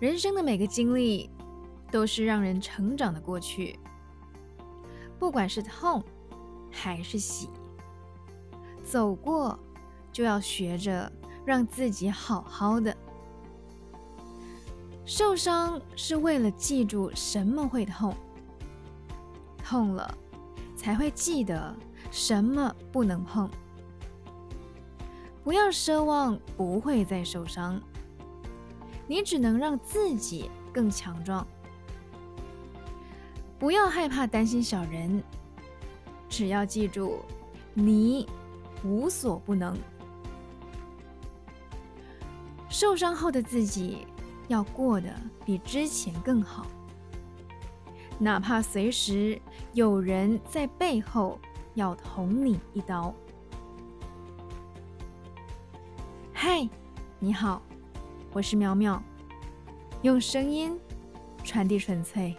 人生的每个经历都是让人成长的过去，不管是痛还是喜，走过就要学着让自己好好的。受伤是为了记住什么会痛，痛了才会记得什么不能碰。不要奢望不会再受伤，你只能让自己更强壮。不要害怕担心小人，只要记住，你无所不能。受伤后的自己要过得比之前更好，哪怕随时有人在背后要捅你一刀。嗨，你好，我是苗苗，用声音传递纯粹。